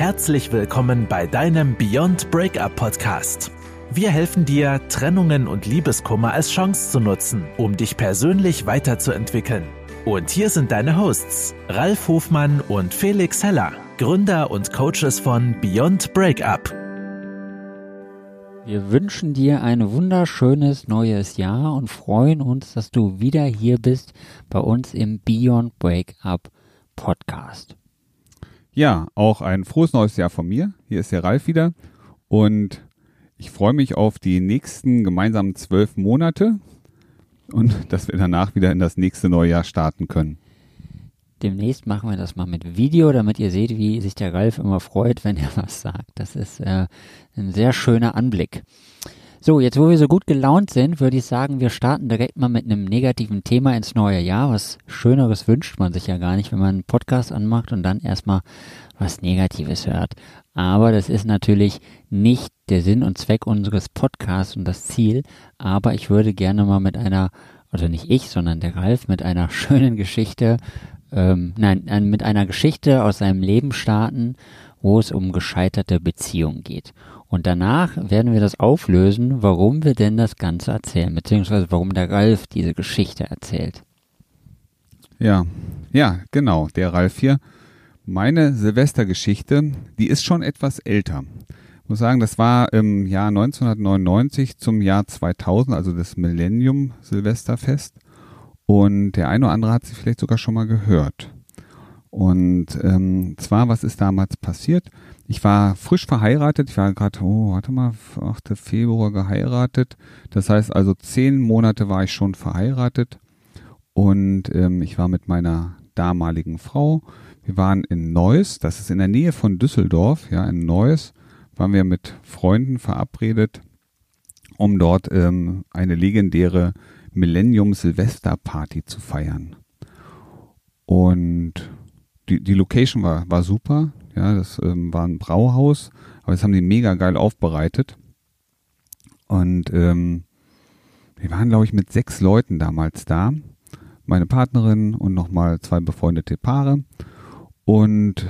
Herzlich willkommen bei deinem Beyond Breakup Podcast. Wir helfen dir, Trennungen und Liebeskummer als Chance zu nutzen, um dich persönlich weiterzuentwickeln. Und hier sind deine Hosts, Ralf Hofmann und Felix Heller, Gründer und Coaches von Beyond Breakup. Wir wünschen dir ein wunderschönes neues Jahr und freuen uns, dass du wieder hier bist bei uns im Beyond Breakup Podcast. Ja, auch ein frohes neues Jahr von mir. Hier ist der Ralf wieder und ich freue mich auf die nächsten gemeinsamen zwölf Monate und dass wir danach wieder in das nächste neue Jahr starten können. Demnächst machen wir das mal mit Video, damit ihr seht, wie sich der Ralf immer freut, wenn er was sagt. Das ist äh, ein sehr schöner Anblick. So, jetzt wo wir so gut gelaunt sind, würde ich sagen, wir starten direkt mal mit einem negativen Thema ins neue Jahr. Was Schöneres wünscht man sich ja gar nicht, wenn man einen Podcast anmacht und dann erstmal was Negatives hört. Aber das ist natürlich nicht der Sinn und Zweck unseres Podcasts und das Ziel. Aber ich würde gerne mal mit einer, oder nicht ich, sondern der Ralf, mit einer schönen Geschichte, ähm, nein, mit einer Geschichte aus seinem Leben starten, wo es um gescheiterte Beziehungen geht. Und danach werden wir das auflösen, warum wir denn das Ganze erzählen, beziehungsweise warum der Ralf diese Geschichte erzählt. Ja, ja, genau, der Ralf hier. Meine Silvestergeschichte, die ist schon etwas älter. Ich muss sagen, das war im Jahr 1999 zum Jahr 2000, also das Millennium Silvesterfest. Und der eine oder andere hat sie vielleicht sogar schon mal gehört. Und ähm, zwar, was ist damals passiert? Ich war frisch verheiratet. Ich war gerade, oh, warte mal, 8. Februar geheiratet. Das heißt also, zehn Monate war ich schon verheiratet. Und ähm, ich war mit meiner damaligen Frau. Wir waren in Neuss, das ist in der Nähe von Düsseldorf, ja, in Neuss, waren wir mit Freunden verabredet, um dort ähm, eine legendäre Millennium Silvester Party zu feiern. Und die, die Location war, war super. Ja, das ähm, war ein Brauhaus, aber das haben die mega geil aufbereitet. Und ähm, wir waren, glaube ich, mit sechs Leuten damals da. Meine Partnerin und nochmal zwei befreundete Paare. Und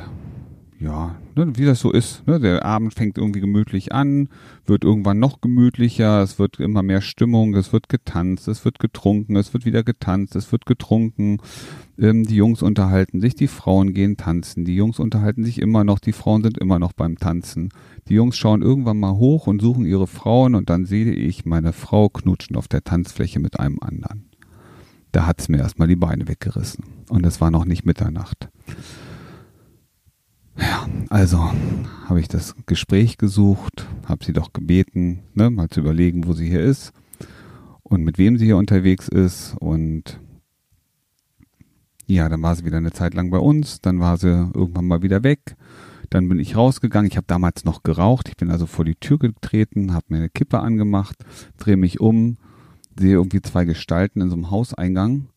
ja, ne, wie das so ist. Ne, der Abend fängt irgendwie gemütlich an, wird irgendwann noch gemütlicher, es wird immer mehr Stimmung, es wird getanzt, es wird getrunken, es wird wieder getanzt, es wird getrunken. Ähm, die Jungs unterhalten sich, die Frauen gehen tanzen, die Jungs unterhalten sich immer noch, die Frauen sind immer noch beim Tanzen. Die Jungs schauen irgendwann mal hoch und suchen ihre Frauen und dann sehe ich meine Frau knutschen auf der Tanzfläche mit einem anderen. Da hat's mir erstmal die Beine weggerissen. Und es war noch nicht Mitternacht. Ja, also habe ich das Gespräch gesucht, habe sie doch gebeten, ne, mal zu überlegen, wo sie hier ist und mit wem sie hier unterwegs ist. Und ja, dann war sie wieder eine Zeit lang bei uns, dann war sie irgendwann mal wieder weg. Dann bin ich rausgegangen. Ich habe damals noch geraucht. Ich bin also vor die Tür getreten, habe mir eine Kippe angemacht, drehe mich um, sehe irgendwie zwei Gestalten in so einem Hauseingang.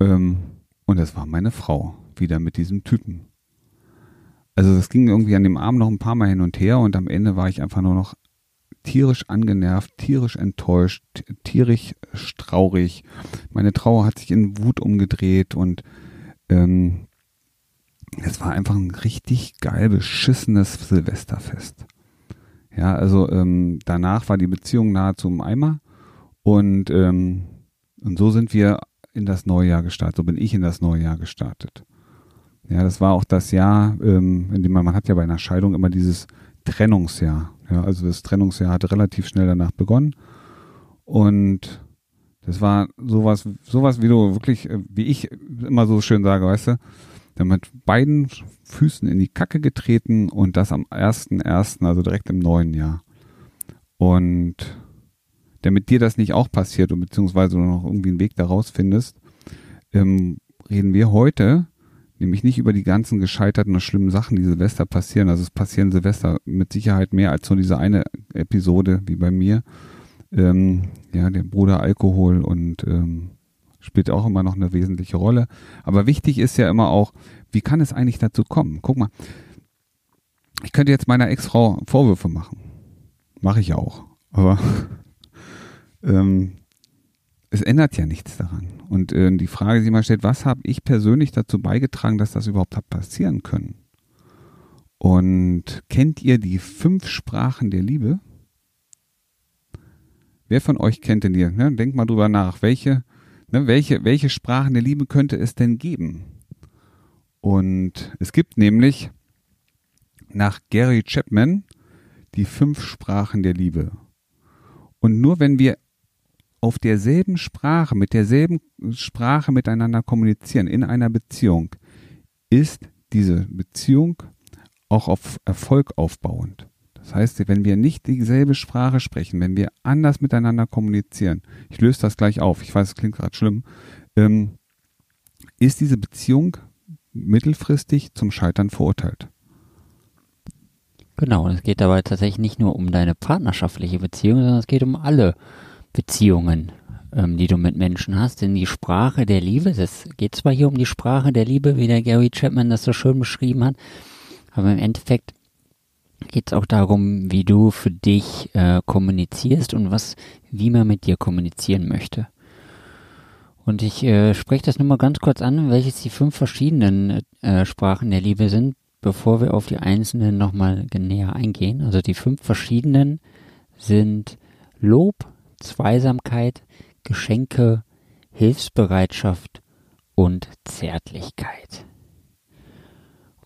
Ähm, und das war meine Frau, wieder mit diesem Typen. Also das ging irgendwie an dem Abend noch ein paar Mal hin und her und am Ende war ich einfach nur noch tierisch angenervt, tierisch enttäuscht, tierisch traurig. Meine Trauer hat sich in Wut umgedreht und ähm, es war einfach ein richtig geil beschissenes Silvesterfest. Ja, also ähm, danach war die Beziehung nahezu im Eimer und ähm, und so sind wir in das neue Jahr gestartet. So bin ich in das neue Jahr gestartet. Ja, das war auch das Jahr, ähm, in dem man, man hat ja bei einer Scheidung immer dieses Trennungsjahr. Ja, also das Trennungsjahr hat relativ schnell danach begonnen. Und das war sowas, sowas, wie du wirklich, äh, wie ich immer so schön sage, weißt du, dann mit beiden Füßen in die Kacke getreten und das am 1.1., also direkt im neuen Jahr. Und damit dir das nicht auch passiert und beziehungsweise du noch irgendwie einen Weg daraus findest, ähm, reden wir heute nämlich nicht über die ganzen gescheiterten und schlimmen Sachen, die Silvester passieren. Also es passieren Silvester mit Sicherheit mehr als nur diese eine Episode wie bei mir. Ähm, ja, der Bruder Alkohol und ähm, spielt auch immer noch eine wesentliche Rolle. Aber wichtig ist ja immer auch, wie kann es eigentlich dazu kommen? Guck mal, ich könnte jetzt meiner Ex-Frau Vorwürfe machen. Mache ich auch. Aber ähm, es ändert ja nichts daran. Und äh, die Frage, die immer stellt, was habe ich persönlich dazu beigetragen, dass das überhaupt hat passieren können? Und kennt ihr die fünf Sprachen der Liebe? Wer von euch kennt denn die? Ne? Denkt mal drüber nach. Welche, ne, welche, welche Sprachen der Liebe könnte es denn geben? Und es gibt nämlich nach Gary Chapman die fünf Sprachen der Liebe. Und nur wenn wir auf derselben Sprache, mit derselben Sprache miteinander kommunizieren, in einer Beziehung, ist diese Beziehung auch auf Erfolg aufbauend. Das heißt, wenn wir nicht dieselbe Sprache sprechen, wenn wir anders miteinander kommunizieren, ich löse das gleich auf, ich weiß, es klingt gerade schlimm, ähm, ist diese Beziehung mittelfristig zum Scheitern verurteilt. Genau, und es geht dabei tatsächlich nicht nur um deine partnerschaftliche Beziehung, sondern es geht um alle Beziehungen, ähm, die du mit Menschen hast. Denn die Sprache der Liebe, es geht zwar hier um die Sprache der Liebe, wie der Gary Chapman das so schön beschrieben hat, aber im Endeffekt geht es auch darum, wie du für dich äh, kommunizierst und was, wie man mit dir kommunizieren möchte. Und ich äh, spreche das nur mal ganz kurz an, welches die fünf verschiedenen äh, Sprachen der Liebe sind, bevor wir auf die einzelnen nochmal näher eingehen. Also die fünf verschiedenen sind Lob, Zweisamkeit, Geschenke, Hilfsbereitschaft und Zärtlichkeit.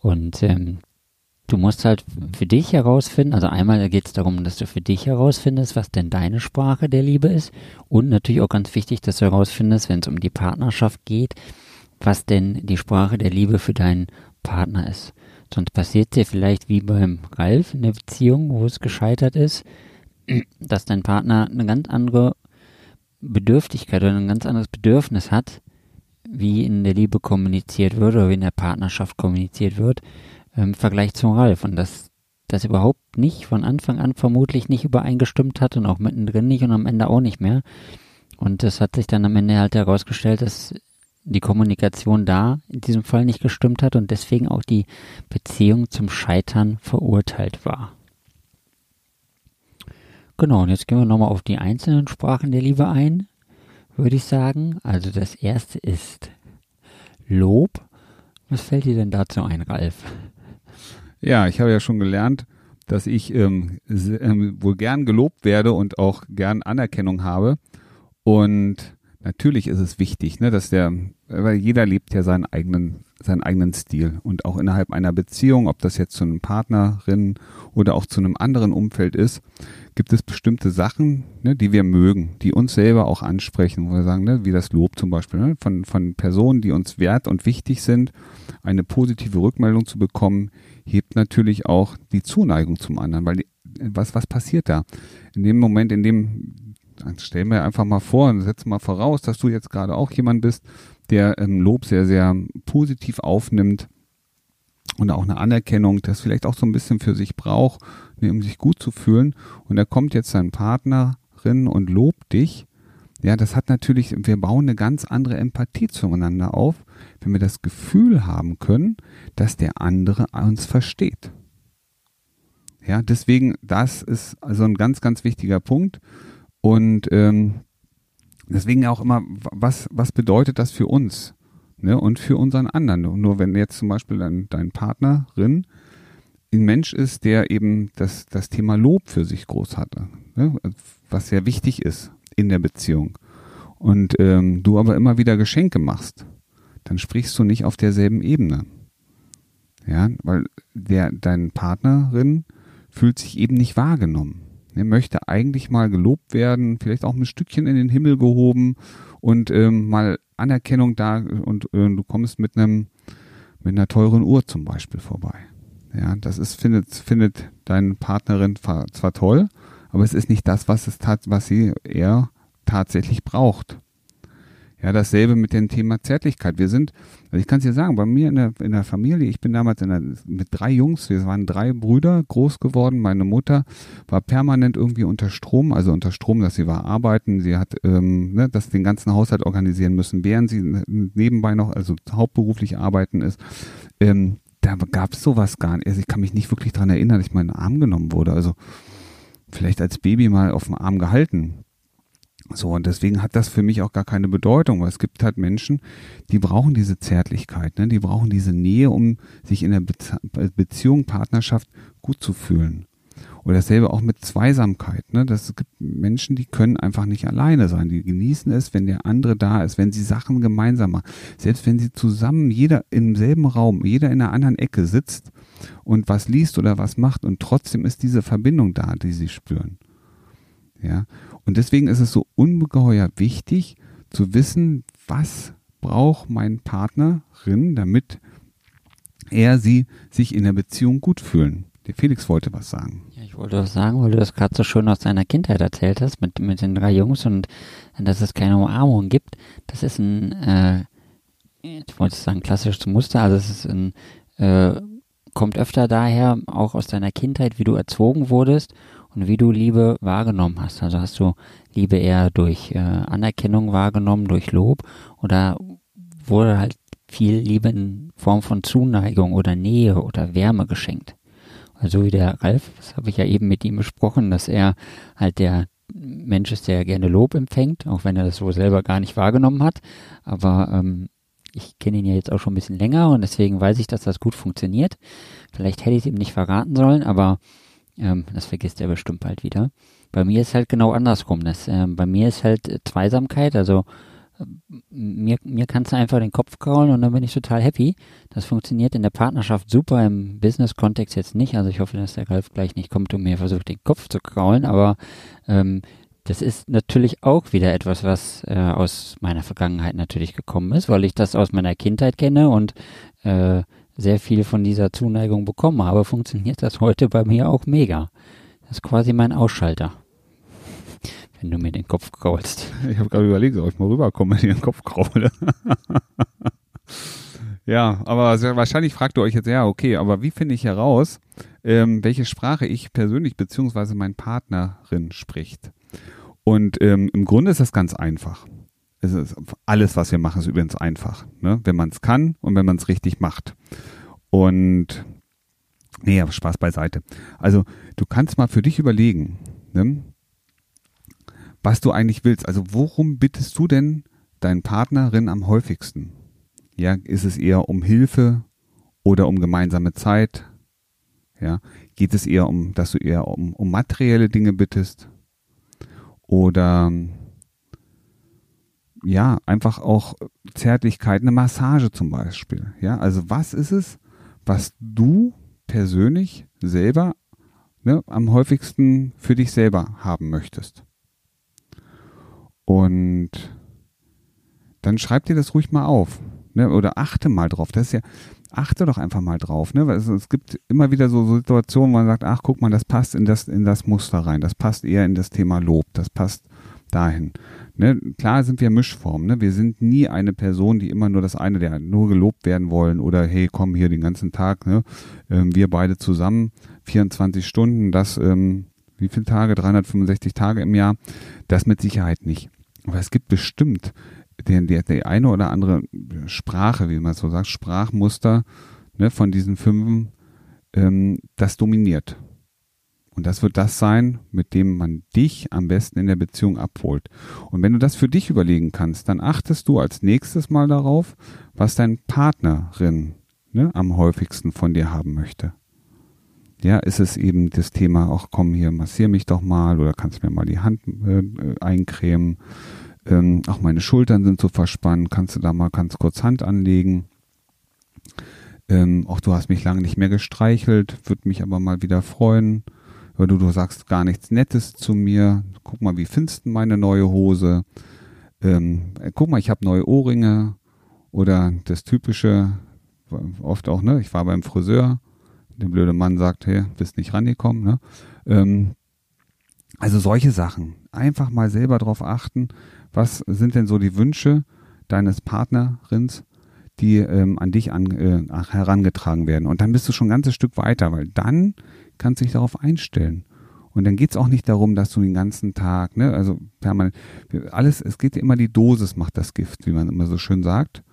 Und ähm, du musst halt für dich herausfinden, also einmal geht es darum, dass du für dich herausfindest, was denn deine Sprache der Liebe ist und natürlich auch ganz wichtig, dass du herausfindest, wenn es um die Partnerschaft geht, was denn die Sprache der Liebe für deinen Partner ist. Sonst passiert dir vielleicht wie beim Ralf in der Beziehung, wo es gescheitert ist, dass dein Partner eine ganz andere Bedürftigkeit oder ein ganz anderes Bedürfnis hat, wie in der Liebe kommuniziert wird oder wie in der Partnerschaft kommuniziert wird, im Vergleich zum Ralf und dass das überhaupt nicht von Anfang an vermutlich nicht übereingestimmt hat und auch mittendrin nicht und am Ende auch nicht mehr. Und das hat sich dann am Ende halt herausgestellt, dass die Kommunikation da in diesem Fall nicht gestimmt hat und deswegen auch die Beziehung zum Scheitern verurteilt war. Genau, und jetzt gehen wir nochmal auf die einzelnen Sprachen der Liebe ein, würde ich sagen. Also das erste ist Lob. Was fällt dir denn dazu ein, Ralf? Ja, ich habe ja schon gelernt, dass ich ähm, ähm, wohl gern gelobt werde und auch gern Anerkennung habe. Und natürlich ist es wichtig, ne, dass der, weil jeder lebt ja seinen eigenen, seinen eigenen Stil. Und auch innerhalb einer Beziehung, ob das jetzt zu einem Partnerin oder auch zu einem anderen Umfeld ist, gibt es bestimmte Sachen, ne, die wir mögen, die uns selber auch ansprechen, wo wir sagen, ne, wie das Lob zum Beispiel, ne, von, von Personen, die uns wert und wichtig sind, eine positive Rückmeldung zu bekommen, hebt natürlich auch die Zuneigung zum anderen, weil die, was, was passiert da? In dem Moment, in dem, stellen wir einfach mal vor und setzen mal voraus, dass du jetzt gerade auch jemand bist, der ähm, Lob sehr, sehr positiv aufnimmt und auch eine Anerkennung, das vielleicht auch so ein bisschen für sich braucht, ne, um sich gut zu fühlen. Und da kommt jetzt sein Partnerin und lobt dich. Ja, das hat natürlich, wir bauen eine ganz andere Empathie zueinander auf, wenn wir das Gefühl haben können, dass der andere uns versteht. Ja, deswegen, das ist also ein ganz, ganz wichtiger Punkt. Und ähm, deswegen auch immer, was, was bedeutet das für uns ne? und für unseren anderen? Nur wenn jetzt zum Beispiel dein, dein Partnerin ein Mensch ist, der eben das, das Thema Lob für sich groß hatte, ne? was sehr wichtig ist in der Beziehung. Und ähm, du aber immer wieder Geschenke machst, dann sprichst du nicht auf derselben Ebene. Ja, weil der, dein Partnerin fühlt sich eben nicht wahrgenommen. Er möchte eigentlich mal gelobt werden, vielleicht auch ein Stückchen in den Himmel gehoben und ähm, mal Anerkennung da und äh, du kommst mit einem mit einer teuren Uhr zum Beispiel vorbei. Ja, das ist findet findet deine Partnerin zwar toll, aber es ist nicht das, was es tat, was sie eher tatsächlich braucht. Ja, dasselbe mit dem Thema Zärtlichkeit. Wir sind, also ich kann es dir sagen, bei mir in der, in der Familie, ich bin damals der, mit drei Jungs, wir waren drei Brüder groß geworden. Meine Mutter war permanent irgendwie unter Strom, also unter Strom, dass sie war arbeiten. Sie hat ähm, ne, das den ganzen Haushalt organisieren müssen, während sie nebenbei noch, also hauptberuflich arbeiten ist. Ähm, da gab es sowas gar nicht. Also ich kann mich nicht wirklich daran erinnern, dass ich mal in den Arm genommen wurde. Also vielleicht als Baby mal auf dem Arm gehalten So, und deswegen hat das für mich auch gar keine Bedeutung, weil es gibt halt Menschen, die brauchen diese Zärtlichkeit, ne? die brauchen diese Nähe, um sich in der Be Beziehung, Partnerschaft gut zu fühlen. Oder dasselbe auch mit Zweisamkeit. Ne? Das gibt Menschen, die können einfach nicht alleine sein. Die genießen es, wenn der andere da ist, wenn sie Sachen gemeinsam machen. Selbst wenn sie zusammen, jeder im selben Raum, jeder in einer anderen Ecke sitzt und was liest oder was macht und trotzdem ist diese Verbindung da, die sie spüren. Ja. Und deswegen ist es so ungeheuer wichtig zu wissen, was braucht mein Partnerin, damit er sie sich in der Beziehung gut fühlen. Der Felix wollte was sagen. Ja, ich wollte was sagen, weil du das gerade so schön aus deiner Kindheit erzählt hast mit, mit den drei Jungs und dass es keine Umarmung gibt. Das ist ein, äh, ich wollte sagen, klassisches Muster. Also es ist ein, äh, kommt öfter daher, auch aus deiner Kindheit, wie du erzogen wurdest und wie du Liebe wahrgenommen hast. Also hast du Liebe eher durch äh, Anerkennung wahrgenommen, durch Lob oder wurde halt viel Liebe in Form von Zuneigung oder Nähe oder Wärme geschenkt. Also wie der Ralf, das habe ich ja eben mit ihm besprochen, dass er halt der Mensch ist, der gerne Lob empfängt, auch wenn er das so selber gar nicht wahrgenommen hat. Aber ähm, ich kenne ihn ja jetzt auch schon ein bisschen länger und deswegen weiß ich, dass das gut funktioniert. Vielleicht hätte ich es ihm nicht verraten sollen, aber ähm, das vergisst er bestimmt bald wieder. Bei mir ist halt genau andersrum. Das, ähm, bei mir ist halt Zweisamkeit, also mir, mir kannst du einfach den Kopf kraulen und dann bin ich total happy. Das funktioniert in der Partnerschaft super, im Business-Kontext jetzt nicht. Also ich hoffe, dass der Ralf gleich nicht kommt und mir versucht, den Kopf zu kraulen, aber ähm, das ist natürlich auch wieder etwas, was äh, aus meiner Vergangenheit natürlich gekommen ist, weil ich das aus meiner Kindheit kenne und äh, sehr viel von dieser Zuneigung bekommen habe, funktioniert das heute bei mir auch mega. Das ist quasi mein Ausschalter wenn du mir den Kopf kraulst. Ich habe gerade überlegt, ob ich mal rüberkomme, wenn ich den Kopf kraule. ja, aber wahrscheinlich fragt ihr euch jetzt, ja, okay, aber wie finde ich heraus, ähm, welche Sprache ich persönlich beziehungsweise mein Partnerin spricht? Und ähm, im Grunde ist das ganz einfach. Ist, alles, was wir machen, ist übrigens einfach, ne? wenn man es kann und wenn man es richtig macht. Und nee, Spaß beiseite. Also du kannst mal für dich überlegen, ne? was du eigentlich willst. Also worum bittest du denn deinen Partnerin am häufigsten? Ja, ist es eher um Hilfe oder um gemeinsame Zeit? Ja, geht es eher um, dass du eher um, um materielle Dinge bittest? Oder ja, einfach auch Zärtlichkeit, eine Massage zum Beispiel. Ja, also was ist es, was du persönlich selber ne, am häufigsten für dich selber haben möchtest? Und dann schreib dir das ruhig mal auf. Ne? Oder achte mal drauf. Das ist ja, achte doch einfach mal drauf. Ne? Weil es, es gibt immer wieder so Situationen, wo man sagt, ach guck mal, das passt in das, in das Muster rein. Das passt eher in das Thema Lob. Das passt dahin. Ne? Klar sind wir Mischformen. Ne? Wir sind nie eine Person, die immer nur das eine, der nur gelobt werden wollen oder hey, komm hier den ganzen Tag. Ne? Ähm, wir beide zusammen, 24 Stunden, das ähm, wie viele Tage? 365 Tage im Jahr. Das mit Sicherheit nicht. Aber es gibt bestimmt die, die, die eine oder andere Sprache, wie man so sagt, Sprachmuster ne, von diesen fünf, ähm, das dominiert. Und das wird das sein, mit dem man dich am besten in der Beziehung abholt. Und wenn du das für dich überlegen kannst, dann achtest du als nächstes mal darauf, was dein Partnerin ne, am häufigsten von dir haben möchte ja, ist es eben das Thema, ach komm hier, massier mich doch mal oder kannst mir mal die Hand äh, eincremen. Ähm, auch meine Schultern sind so verspannt, kannst du da mal ganz kurz Hand anlegen. Ähm, auch du hast mich lange nicht mehr gestreichelt, würde mich aber mal wieder freuen. Oder du, du sagst gar nichts Nettes zu mir. Guck mal, wie findest du meine neue Hose? Ähm, äh, guck mal, ich habe neue Ohrringe. Oder das typische, oft auch, ne? Ich war beim Friseur der blöde Mann sagt, hey, bist nicht rangekommen. Ne? Ähm, also solche Sachen. Einfach mal selber drauf achten, was sind denn so die Wünsche deines Partnerins, die ähm, an dich an, äh, herangetragen werden. Und dann bist du schon ein ganzes Stück weiter, weil dann kannst dich darauf einstellen. Und dann geht's auch nicht darum, dass du den ganzen Tag, ne, also permanent, alles, es geht immer die Dosis macht das Gift, wie man immer so schön sagt.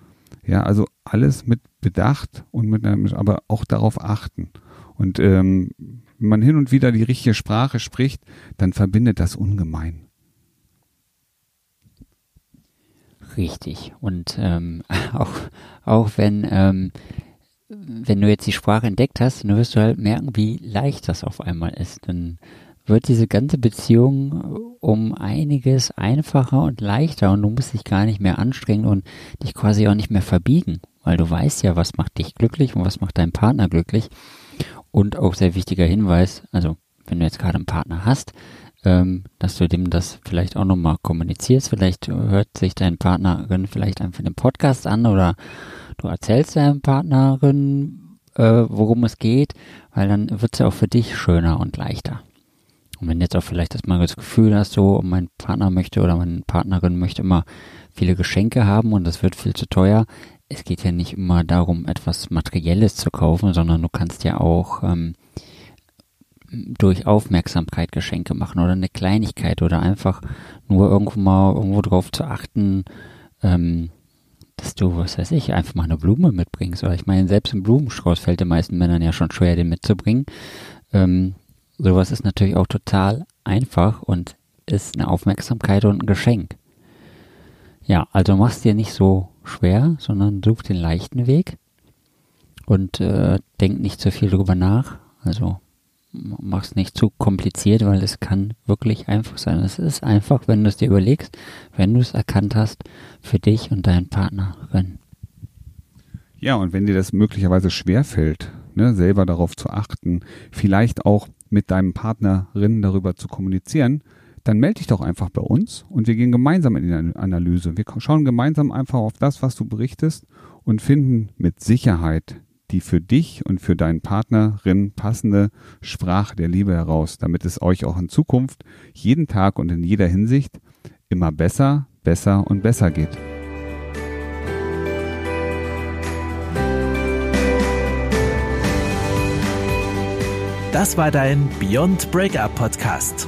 Ja, also alles mit Bedacht und mit einer, aber auch darauf achten. Und ähm, wenn man hin und wieder die richtige Sprache spricht, dann verbindet das ungemein. Richtig. Und ähm, auch, auch wenn, ähm, wenn du jetzt die Sprache entdeckt hast, dann wirst du halt merken, wie leicht das auf einmal ist. Dann wird diese ganze Beziehung um einiges einfacher und leichter und du musst dich gar nicht mehr anstrengen und dich quasi auch nicht mehr verbiegen, weil du weißt ja, was macht dich glücklich und was macht deinen Partner glücklich. Und auch sehr wichtiger Hinweis, also wenn du jetzt gerade einen Partner hast, ähm, dass du dem das vielleicht auch nochmal kommunizierst. Vielleicht hört sich dein Partnerin vielleicht einfach den Podcast an oder du erzählst deinem Partnerin, äh, worum es geht, weil dann wird es ja auch für dich schöner und leichter. Und wenn jetzt auch vielleicht das mal das Gefühl hast, so mein Partner möchte oder meine Partnerin möchte immer viele Geschenke haben und das wird viel zu teuer. Es geht ja nicht immer darum, etwas Materielles zu kaufen, sondern du kannst ja auch ähm, durch Aufmerksamkeit Geschenke machen oder eine Kleinigkeit oder einfach nur irgendwo mal irgendwo drauf zu achten, ähm, dass du, was weiß ich, einfach mal eine Blume mitbringst. Oder ich meine, selbst ein Blumenstrauß fällt den meisten Männern ja schon schwer, den mitzubringen. Ähm, sowas ist natürlich auch total einfach und ist eine Aufmerksamkeit und ein Geschenk. Ja, also machst dir nicht so schwer, sondern such den leichten Weg und äh, denk nicht zu viel drüber nach. Also mach's nicht zu kompliziert, weil es kann wirklich einfach sein. Es ist einfach, wenn du es dir überlegst, wenn du es erkannt hast, für dich und deinen Partnerin. Ja, und wenn dir das möglicherweise schwerfällt, ne, selber darauf zu achten, vielleicht auch mit deinem Partnerin darüber zu kommunizieren, dann melde dich doch einfach bei uns und wir gehen gemeinsam in die Analyse. Wir schauen gemeinsam einfach auf das, was du berichtest und finden mit Sicherheit die für dich und für deinen Partnerin passende Sprache der Liebe heraus, damit es euch auch in Zukunft jeden Tag und in jeder Hinsicht immer besser, besser und besser geht. Das war dein Beyond Breakup Podcast.